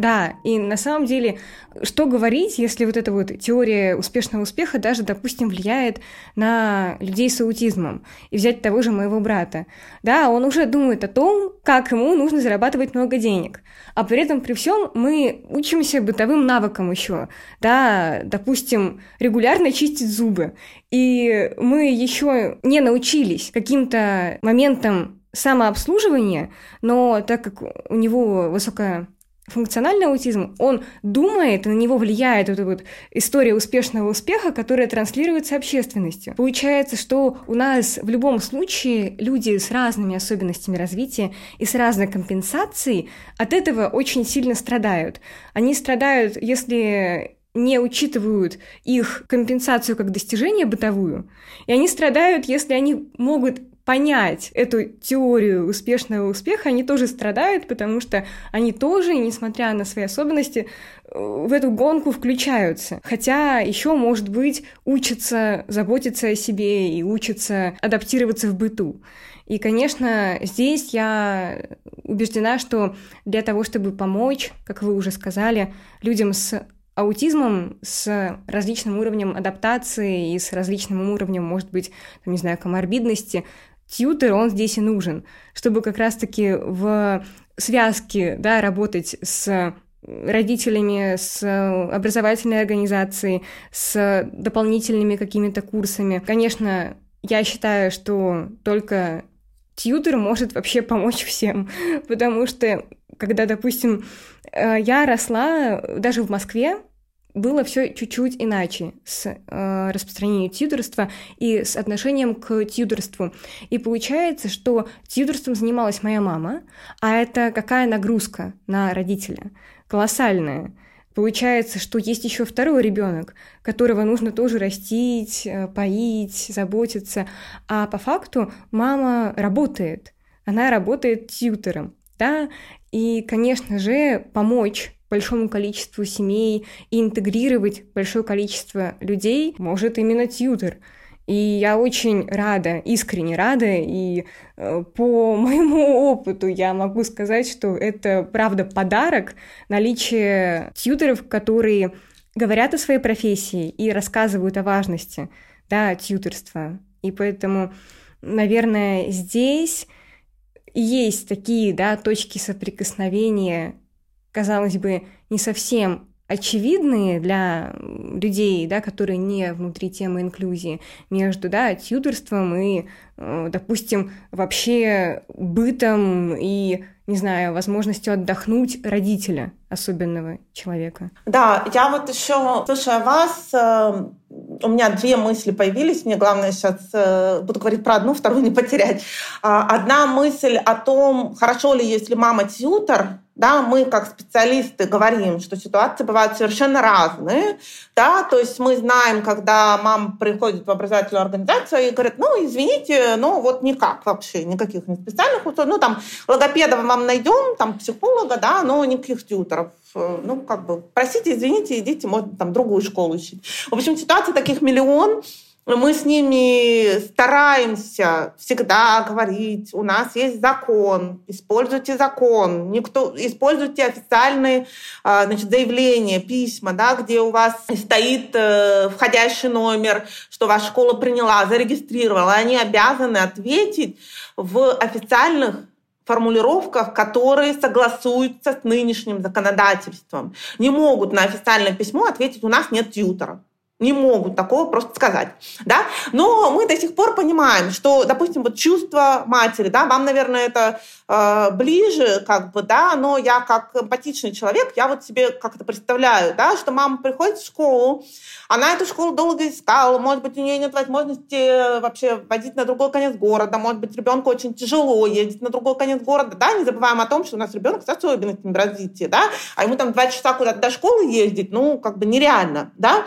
Да, и на самом деле, что говорить, если вот эта вот теория успешного успеха даже, допустим, влияет на людей с аутизмом. И взять того же моего брата. Да, он уже думает о том, как ему нужно зарабатывать много денег. А при этом, при всем, мы учимся бытовым навыкам еще. Да, допустим, регулярно чистить зубы. И мы еще не научились каким-то моментам самообслуживания, но так как у него высокая функциональный аутизм, он думает, на него влияет эта вот история успешного успеха, которая транслируется общественностью. Получается, что у нас в любом случае люди с разными особенностями развития и с разной компенсацией от этого очень сильно страдают. Они страдают, если не учитывают их компенсацию как достижение бытовую, и они страдают, если они могут понять эту теорию успешного успеха, они тоже страдают, потому что они тоже, несмотря на свои особенности, э, в эту гонку включаются. Хотя еще, может быть, учатся заботиться о себе и учатся адаптироваться в быту. И, конечно, здесь я убеждена, что для того, чтобы помочь, как вы уже сказали, людям с аутизмом с различным уровнем адаптации и с различным уровнем, может быть, там, не знаю, коморбидности, тьютер, он здесь и нужен, чтобы как раз-таки в связке да, работать с родителями, с образовательной организацией, с дополнительными какими-то курсами. Конечно, я считаю, что только тьютер может вообще помочь всем, потому что когда, допустим, э, я росла даже в Москве, было все чуть-чуть иначе с э, распространением тьюдерства и с отношением к тьюдерству. И получается, что тьюдерством занималась моя мама, а это какая нагрузка на родителя? Колоссальная. Получается, что есть еще второй ребенок, которого нужно тоже растить, э, поить, заботиться. А по факту мама работает. Она работает тьютером. Да? И, конечно же, помочь большому количеству семей и интегрировать большое количество людей может именно тьютер. И я очень рада, искренне рада, и э, по моему опыту я могу сказать, что это, правда, подарок наличие тьютеров, которые говорят о своей профессии и рассказывают о важности да, тьютерства. И поэтому, наверное, здесь есть такие да, точки соприкосновения казалось бы, не совсем очевидные для людей, да, которые не внутри темы инклюзии, между да, тьюторством и, э, допустим, вообще бытом и, не знаю, возможностью отдохнуть родителя, особенного человека. Да, я вот еще, слушая вас, э, у меня две мысли появились. Мне главное сейчас, э, буду говорить про одну, вторую не потерять. А, одна мысль о том, хорошо ли, если мама тьютер, да, мы как специалисты говорим, что ситуации бывают совершенно разные, да, то есть мы знаем, когда мама приходит в образовательную организацию и говорит, ну, извините, ну, вот никак вообще, никаких не специальных условий, ну, там, логопеда вам найдем, там, психолога, да, но никаких тьютеров, ну, как бы, простите, извините, идите, можно там другую школу учить. В общем, ситуаций таких миллион, мы с ними стараемся всегда говорить, у нас есть закон, используйте закон, никто, используйте официальные а, значит, заявления, письма, да, где у вас стоит э, входящий номер, что ваша школа приняла, зарегистрировала, они обязаны ответить в официальных формулировках, которые согласуются с нынешним законодательством. Не могут на официальное письмо ответить, у нас нет тьютера не могут такого просто сказать, да, но мы до сих пор понимаем, что, допустим, вот чувство матери, да, вам, наверное, это э, ближе, как бы, да, но я как эмпатичный человек, я вот себе как это представляю, да, что мама приходит в школу, она эту школу долго искала, может быть, у нее нет возможности вообще водить на другой конец города, может быть, ребенку очень тяжело ездить на другой конец города, да, не забываем о том, что у нас ребенок с особенностями развития, да, а ему там два часа куда-то до школы ездить, ну, как бы нереально, да,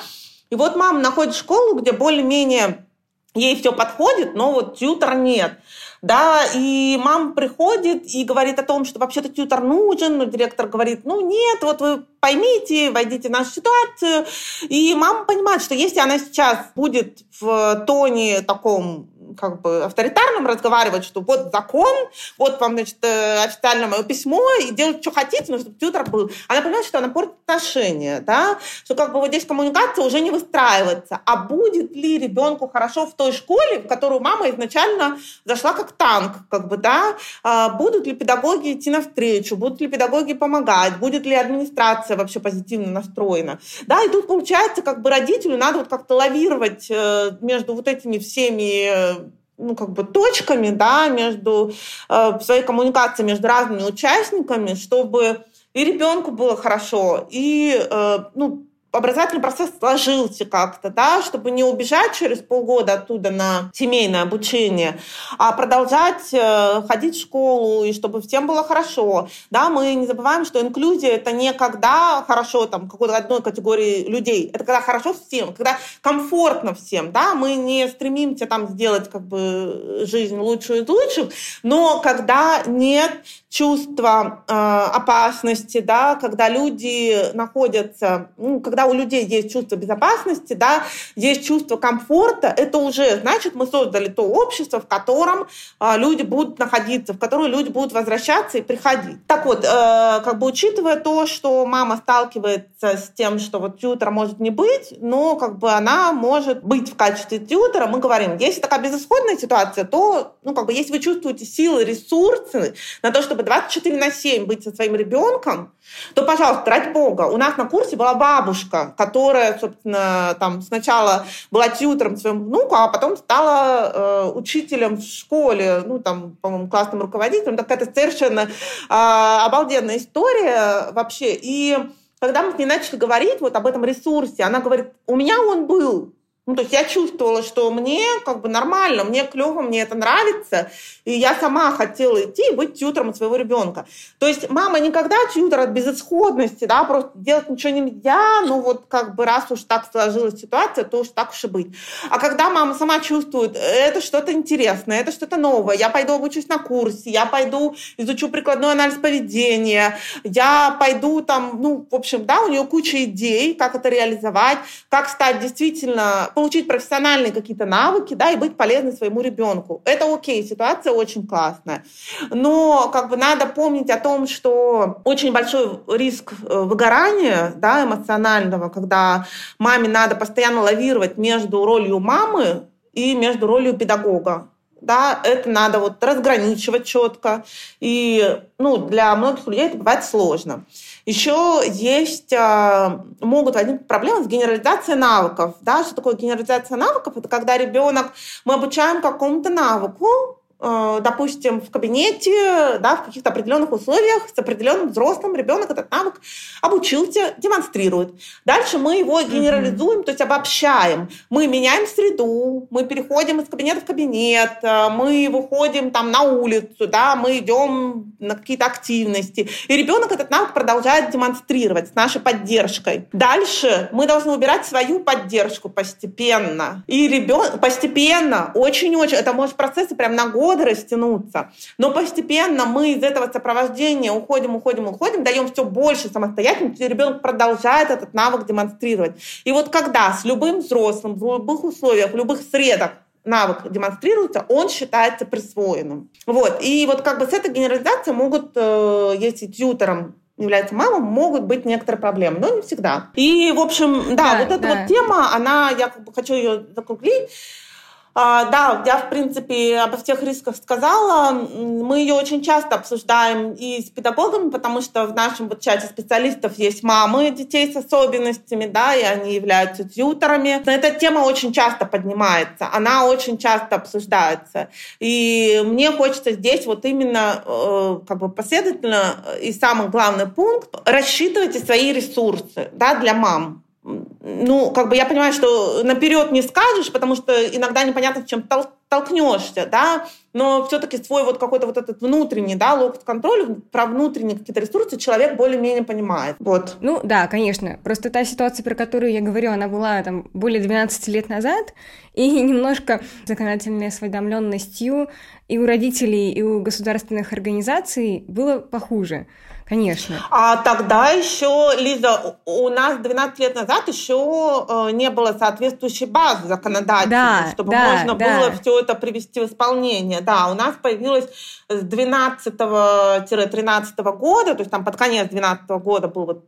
и вот мама находит школу, где более-менее ей все подходит, но вот тьютер нет. Да, и мама приходит и говорит о том, что вообще-то тьютер нужен, но директор говорит, ну нет, вот вы поймите, войдите в нашу ситуацию. И мама понимает, что если она сейчас будет в тоне таком как бы авторитарным разговаривать, что вот закон, вот вам, значит, э, официальное мое письмо, и делать, что хотите, но чтобы тьютер был. Она понимает, что она портит отношения, да, что как бы вот здесь коммуникация уже не выстраивается. А будет ли ребенку хорошо в той школе, в которую мама изначально зашла как танк, как бы, да, а будут ли педагоги идти навстречу, будут ли педагоги помогать, будет ли администрация вообще позитивно настроена. Да, и тут получается, как бы родителю надо вот как-то лавировать э, между вот этими всеми э, ну, как бы точками, да, между э, своей коммуникацией между разными участниками, чтобы и ребенку было хорошо, и э, ну, образовательный процесс сложился как-то, да, чтобы не убежать через полгода оттуда на семейное обучение, а продолжать э, ходить в школу, и чтобы всем было хорошо. Да, мы не забываем, что инклюзия — это не когда хорошо там какой-то одной категории людей, это когда хорошо всем, когда комфортно всем, да, мы не стремимся там сделать как бы жизнь лучшую из лучших, но когда нет чувства э, опасности, да, когда люди находятся, ну, когда у людей есть чувство безопасности, да, есть чувство комфорта, это уже значит, мы создали то общество, в котором э, люди будут находиться, в которое люди будут возвращаться и приходить. Так вот, э, как бы учитывая то, что мама сталкивается с тем, что вот тьютера может не быть, но как бы она может быть в качестве тьютера, мы говорим, если такая безысходная ситуация, то, ну, как бы, если вы чувствуете силы, ресурсы на то, чтобы 24 на 7 быть со своим ребенком, то, пожалуйста, ради бога, у нас на курсе была бабушка, которая, собственно, там сначала была тьютером своему внуку, а потом стала э, учителем в школе, ну, там, по-моему, классным руководителем. Такая-то совершенно э, обалденная история вообще. И когда мы с ней начали говорить вот об этом ресурсе, она говорит, у меня он был, ну, то есть я чувствовала, что мне как бы нормально, мне клево, мне это нравится, и я сама хотела идти и быть тьютером своего ребенка. То есть мама никогда тьютер от безысходности, да, просто делать ничего нельзя, ну вот как бы раз уж так сложилась ситуация, то уж так уж и быть. А когда мама сама чувствует, это что-то интересное, это что-то новое, я пойду обучусь на курсе, я пойду изучу прикладной анализ поведения, я пойду там, ну, в общем, да, у нее куча идей, как это реализовать, как стать действительно получить профессиональные какие-то навыки, да, и быть полезной своему ребенку. Это окей, ситуация очень классная. Но как бы надо помнить о том, что очень большой риск э, выгорания, да, эмоционального, когда маме надо постоянно лавировать между ролью мамы и между ролью педагога да, это надо вот разграничивать четко. И ну, для многих людей это бывает сложно. Еще есть, а, могут возникнуть проблемы с генерализацией навыков. Да? Что такое генерализация навыков? Это когда ребенок, мы обучаем какому-то навыку, допустим, в кабинете, да, в каких-то определенных условиях с определенным взрослым ребенок этот навык обучился, демонстрирует. Дальше мы его генерализуем, mm-hmm. то есть обобщаем. Мы меняем среду, мы переходим из кабинета в кабинет, э, мы выходим там на улицу, да, мы идем на какие-то активности. И ребенок этот навык продолжает демонстрировать с нашей поддержкой. Дальше мы должны убирать свою поддержку постепенно. И ребенок постепенно, очень-очень, это может процессы прям на год годы растянуться. Но постепенно мы из этого сопровождения уходим, уходим, уходим, даем все больше самостоятельности, и ребенок продолжает этот навык демонстрировать. И вот когда с любым взрослым, в любых условиях, в любых средах навык демонстрируется, он считается присвоенным. Вот. И вот как бы с этой генерализацией могут, э, если тьютером является мама, могут быть некоторые проблемы, но не всегда. И, в общем, да, да вот эта да. вот тема, она, я как бы хочу ее закруглить, да, я, в принципе, обо всех рисках сказала. Мы ее очень часто обсуждаем и с педагогами, потому что в нашем вот чате специалистов есть мамы детей с особенностями, да, и они являются тьютерами. Эта тема очень часто поднимается, она очень часто обсуждается. И мне хочется здесь вот именно э, как бы последовательно и самый главный пункт – рассчитывайте свои ресурсы да, для мам ну, как бы я понимаю, что наперед не скажешь, потому что иногда непонятно, чем толкнешься, да, но все-таки свой вот какой-то вот этот внутренний, да, локоть контроля, про внутренние какие-то ресурсы человек более-менее понимает. Вот. Ну, да, конечно. Просто та ситуация, про которую я говорю, она была там более 12 лет назад, и немножко законодательной осведомленностью и у родителей, и у государственных организаций было похуже. Конечно. А тогда еще, Лиза, у нас 12 лет назад еще э, не было соответствующей базы законодательной, да, чтобы да, можно да. было все это привести в исполнение. Да, у нас появилось с 12-13 года, то есть там под конец 12 года был вот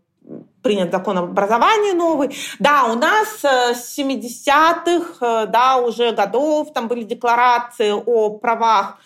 принят закон об образовании новый. Да, у нас э, с 70-х, э, да, уже годов там были декларации о правах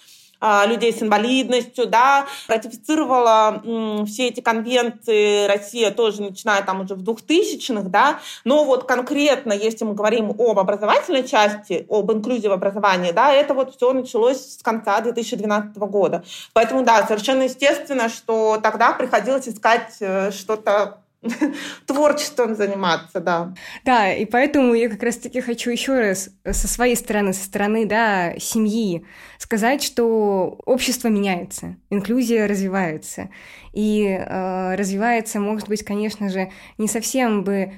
людей с инвалидностью, да, ратифицировала все эти конвенции Россия тоже начиная там уже в 2000-х, да, но вот конкретно, если мы говорим об образовательной части, об инклюзии в образовании, да, это вот все началось с конца 2012 года. Поэтому, да, совершенно естественно, что тогда приходилось искать э, что-то творчеством заниматься, да. Да, и поэтому я как раз-таки хочу еще раз со своей стороны, со стороны, да, семьи сказать, что общество меняется, инклюзия развивается. И э, развивается, может быть, конечно же, не совсем бы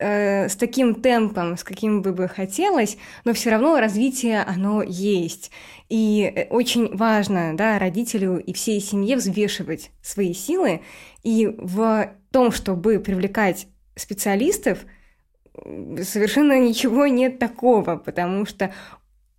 э, с таким темпом, с каким бы бы хотелось, но все равно развитие, оно есть. И э, очень важно, да, родителю и всей семье взвешивать свои силы и в том, чтобы привлекать специалистов, совершенно ничего нет такого, потому что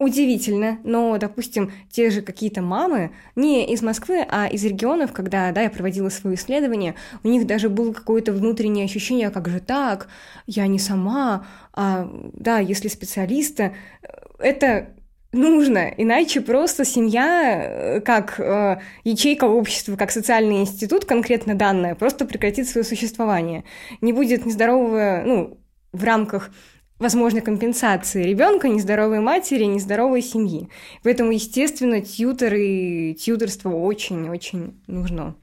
удивительно, но, допустим, те же какие-то мамы, не из Москвы, а из регионов, когда, да, я проводила свое исследование, у них даже было какое-то внутреннее ощущение, как же так, я не сама, а, да, если специалиста, это нужно, иначе просто семья, э, как э, ячейка общества, как социальный институт, конкретно данная, просто прекратит свое существование. Не будет нездорового, ну, в рамках возможной компенсации ребенка, нездоровой матери, нездоровой семьи. Поэтому, естественно, тьютер и тьютерство очень-очень нужно.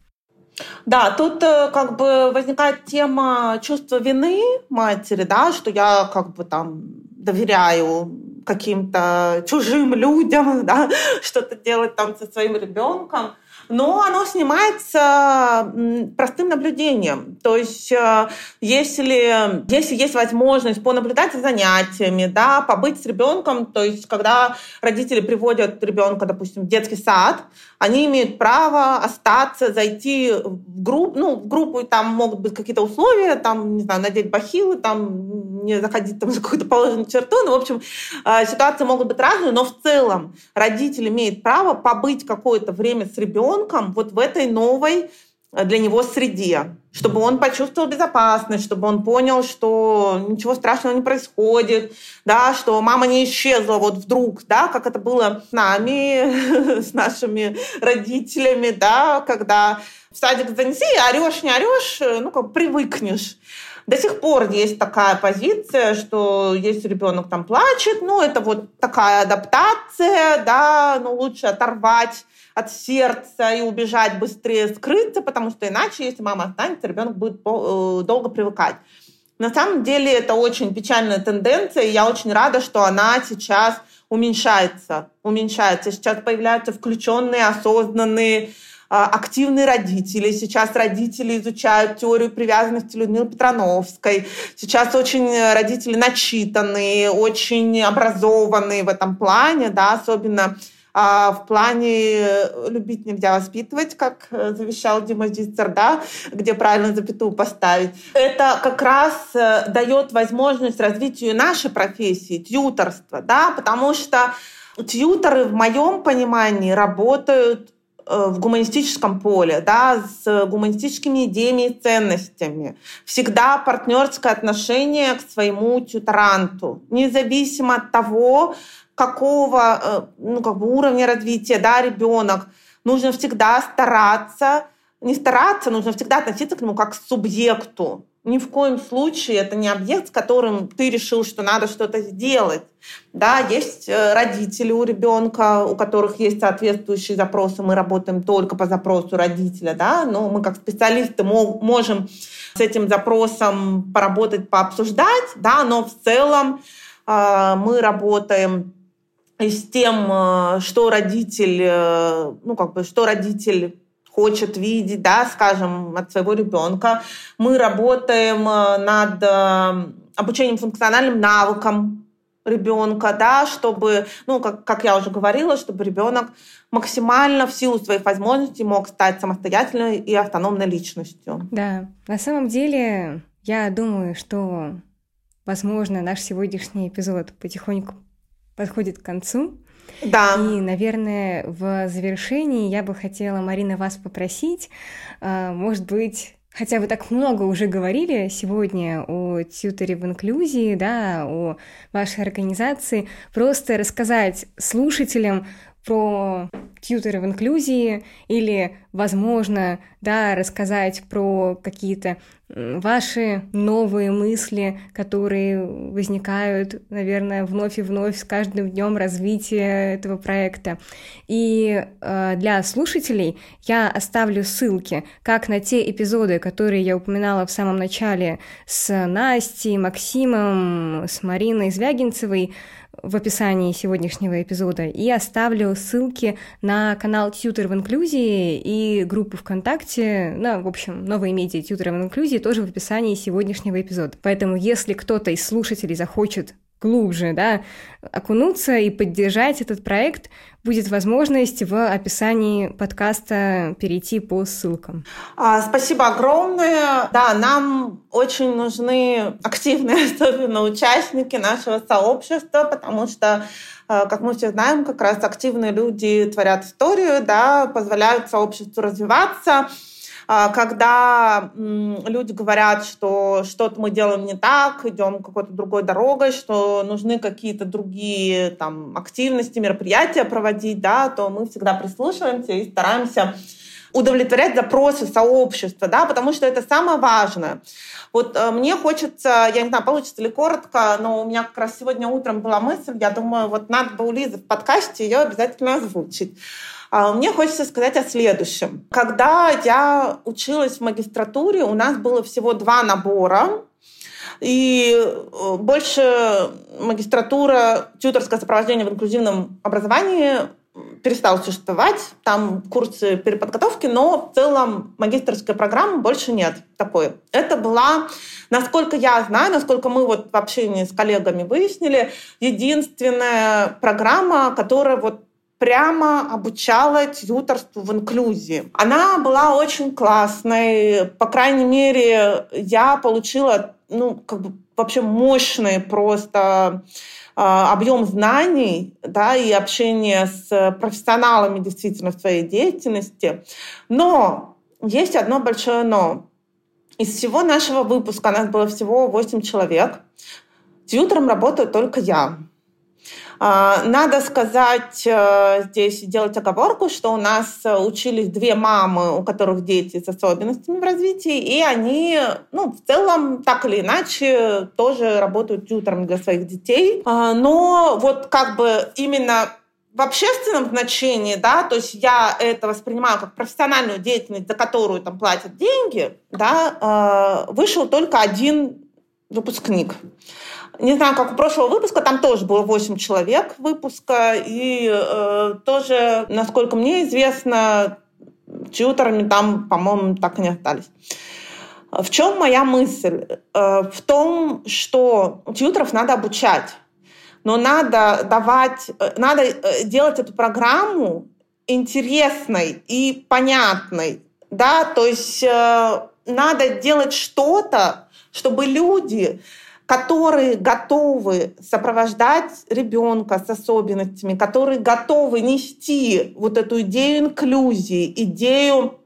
Да, тут э, как бы возникает тема чувства вины матери, да, что я как бы там доверяю каким-то чужим людям, да, что-то делать там со своим ребенком но оно снимается простым наблюдением. То есть э, если, если есть возможность понаблюдать за занятиями, да, побыть с ребенком, то есть когда родители приводят ребенка, допустим, в детский сад, они имеют право остаться, зайти в группу, ну, в группу, и там могут быть какие-то условия, там, не знаю, надеть бахилы, там, не заходить там за какую-то положенную черту, ну, в общем, э, ситуации могут быть разные, но в целом родитель имеет право побыть какое-то время с ребенком вот в этой новой для него среде, чтобы он почувствовал безопасность, чтобы он понял, что ничего страшного не происходит, да, что мама не исчезла вот вдруг, да, как это было с нами, с нашими родителями, да, когда в садик занеси, орешь, не орешь, э, ну, как привыкнешь. До сих пор есть такая позиция, что если ребенок там плачет, ну, это вот такая адаптация, да, ну, лучше оторвать от сердца и убежать быстрее, скрыться, потому что иначе, если мама останется, ребенок будет э, долго привыкать. На самом деле это очень печальная тенденция, и я очень рада, что она сейчас уменьшается. Уменьшается. Сейчас появляются включенные, осознанные а, активные родители. Сейчас родители изучают теорию привязанности Людмилы Петрановской. Сейчас очень родители начитанные, очень образованные в этом плане, да, особенно а в плане любить нельзя воспитывать, как э, завещал Дима Зицер, да, где правильно запятую поставить. Это как раз э, дает возможность развитию нашей профессии, тьюторства, да, потому что тьюторы в моем понимании работают Э, в гуманистическом поле, да, с гуманистическими идеями и ценностями. Всегда партнерское отношение к своему тюторанту, независимо от того, какого э, ну, как бы уровня развития да, ребенок. Нужно всегда стараться, не стараться, нужно всегда относиться к нему как к субъекту, ни в коем случае это не объект, с которым ты решил, что надо что-то сделать. Да, есть э, родители у ребенка, у которых есть соответствующие запросы. Мы работаем только по запросу родителя, да, но мы как специалисты можем с этим запросом поработать, пообсуждать, да, но в целом э, мы работаем с тем, э, что родитель, ну как бы, что родитель хочет видеть, да, скажем, от своего ребенка. Мы работаем э, над э, обучением функциональным навыкам ребенка, да, чтобы, ну, как, как я уже говорила, чтобы ребенок максимально в силу своих возможностей мог стать самостоятельной и автономной личностью. Да, на самом деле я думаю, что, возможно, наш сегодняшний эпизод потихоньку подходит к концу. Да. И, наверное, в завершении я бы хотела, Марина, вас попросить, а, может быть, Хотя вы так много уже говорили сегодня о тьютере в инклюзии, да, о вашей организации, просто рассказать слушателям про тьютеры в инклюзии или, возможно, да, рассказать про какие-то ваши новые мысли, которые возникают, наверное, вновь и вновь с каждым днем развития этого проекта. И э, для слушателей я оставлю ссылки как на те эпизоды, которые я упоминала в самом начале с Настей, Максимом, с Мариной Звягинцевой, в описании сегодняшнего эпизода и оставлю ссылки на канал Тьютер в инклюзии и группу ВКонтакте, ну, в общем, новые медиа Тьютер в инклюзии тоже в описании сегодняшнего эпизода. Поэтому, если кто-то из слушателей захочет глубже, да, окунуться и поддержать этот проект, будет возможность в описании подкаста перейти по ссылкам. А, спасибо огромное. Да, нам очень нужны активные, особенно участники нашего сообщества, потому что а, как мы все знаем, как раз активные люди творят историю, да, позволяют сообществу развиваться. А, когда люди говорят, что что-то мы делаем не так, идем какой-то другой дорогой, что нужны какие-то другие там, активности, мероприятия проводить, да, то мы всегда прислушиваемся и стараемся удовлетворять запросы сообщества, да, потому что это самое важное. Вот э, мне хочется, я не знаю, получится ли коротко, но у меня как раз сегодня утром была мысль, я думаю, вот надо бы у Лизы в подкасте ее обязательно озвучить. А мне хочется сказать о следующем. Когда я училась в магистратуре, у нас было всего два набора, и э, больше магистратура, тьюторское сопровождение в инклюзивном образовании перестал существовать. Там курсы переподготовки, но в целом магистрской программы больше нет такой. Это была, насколько я знаю, насколько мы вот в общении с коллегами выяснили, единственная программа, которая вот прямо обучала тьюторству в инклюзии. Она была очень классной. По крайней мере, я получила ну, как бы вообще мощный просто э, объем знаний да, и общение с профессионалами действительно в своей деятельности. Но есть одно большое но. Из всего нашего выпуска, нас было всего 8 человек, тьютором работаю только я. А, надо сказать э, здесь, делать оговорку, что у нас э, учились две мамы, у которых дети с особенностями в развитии, и они, ну, в целом, так или иначе, тоже работают тьютером для своих детей. А, но вот как бы именно в общественном значении, да, то есть я это воспринимаю как профессиональную деятельность, за которую там платят деньги, да, э, вышел только один выпускник. Не знаю, как у прошлого выпуска, там тоже было 8 человек выпуска, и э, тоже, насколько мне известно, тьютерами там, по-моему, так и не остались. В чем моя мысль? Э, в том, что тьютеров надо обучать, но надо давать, э, надо э, делать эту программу интересной и понятной, да, то есть э, надо делать что-то, чтобы люди которые готовы сопровождать ребенка с особенностями, которые готовы нести вот эту идею инклюзии, идею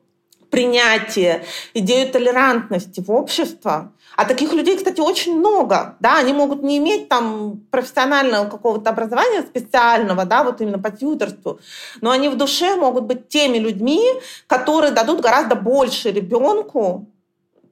принятия, идею толерантности в общество. А таких людей, кстати, очень много. Да? Они могут не иметь там профессионального какого-то образования специального, да, вот именно по тьютерству, но они в душе могут быть теми людьми, которые дадут гораздо больше ребенку,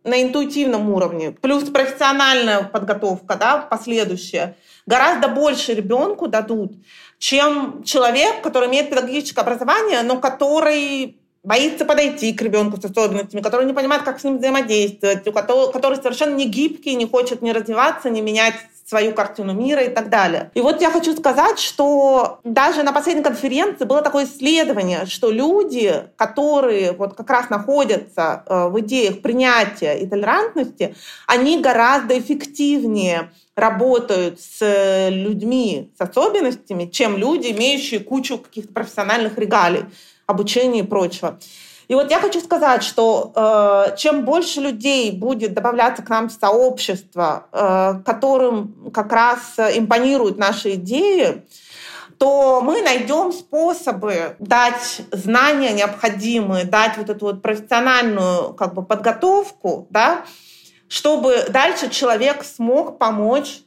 на интуитивном уровне, плюс профессиональная подготовка, да, последующая, гораздо больше ребенку дадут, чем человек, который имеет педагогическое образование, но который боится подойти к ребенку с особенностями, который не понимает, как с ним взаимодействовать, у которого, который совершенно не гибкий, не хочет не развиваться, не менять свою картину мира и так далее. И вот я хочу сказать, что даже на последней конференции было такое исследование, что люди, которые вот как раз находятся э, в идеях принятия и толерантности, они гораздо эффективнее работают с людьми с особенностями, чем люди, имеющие кучу каких-то профессиональных регалий, обучения и прочего. И вот я хочу сказать, что э, чем больше людей будет добавляться к нам в сообщество, э, которым как раз импонируют наши идеи, то мы найдем способы дать знания необходимые, дать вот эту вот профессиональную как бы подготовку, да, чтобы дальше человек смог помочь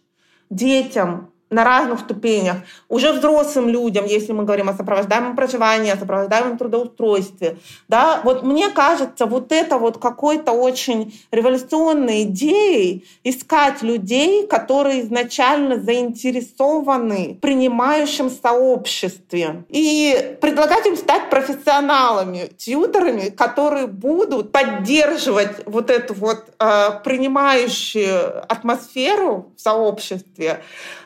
детям, на разных ступенях. Уже взрослым людям, если мы говорим о сопровождаемом проживании, о сопровождаемом трудоустройстве. Да, вот мне кажется, вот это вот какой-то очень революционной идеей искать людей, которые изначально заинтересованы в принимающем сообществе. И предлагать им стать профессионалами, тьютерами, которые будут поддерживать вот эту вот э, принимающую атмосферу в сообществе,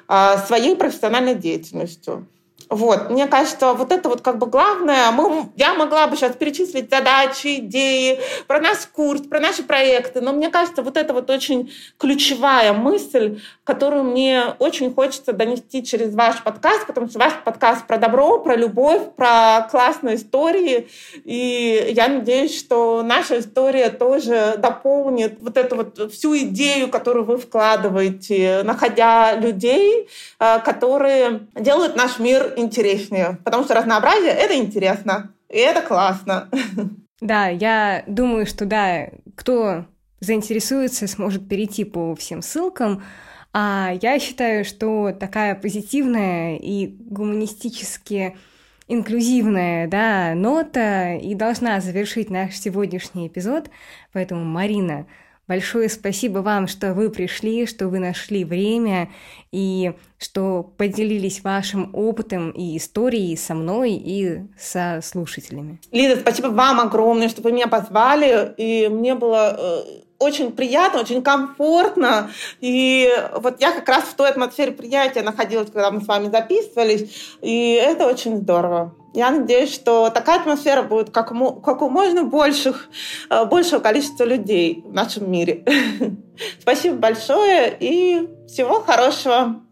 своей профессиональной деятельностью. Вот, мне кажется, вот это вот как бы главное. Мы, я могла бы сейчас перечислить задачи, идеи про наш курс, про наши проекты, но мне кажется, вот это вот очень ключевая мысль, которую мне очень хочется донести через ваш подкаст, потому что ваш подкаст про добро, про любовь, про классные истории, и я надеюсь, что наша история тоже дополнит вот эту вот всю идею, которую вы вкладываете, находя людей, э, которые делают наш мир интереснее, потому что разнообразие — это интересно, и это классно. Да, я думаю, что да, кто заинтересуется, сможет перейти по всем ссылкам. А я считаю, что такая позитивная и гуманистически инклюзивная да, нота и должна завершить наш сегодняшний эпизод. Поэтому, Марина, Большое спасибо вам, что вы пришли, что вы нашли время и что поделились вашим опытом и историей со мной и со слушателями. Лиза, спасибо вам огромное, что вы меня позвали. И мне было э, очень приятно, очень комфортно. И вот я как раз в той атмосфере приятия находилась, когда мы с вами записывались. И это очень здорово. Я надеюсь, что такая атмосфера будет как, как у можно больших, э, большего количества людей в нашем мире. Спасибо большое и всего хорошего.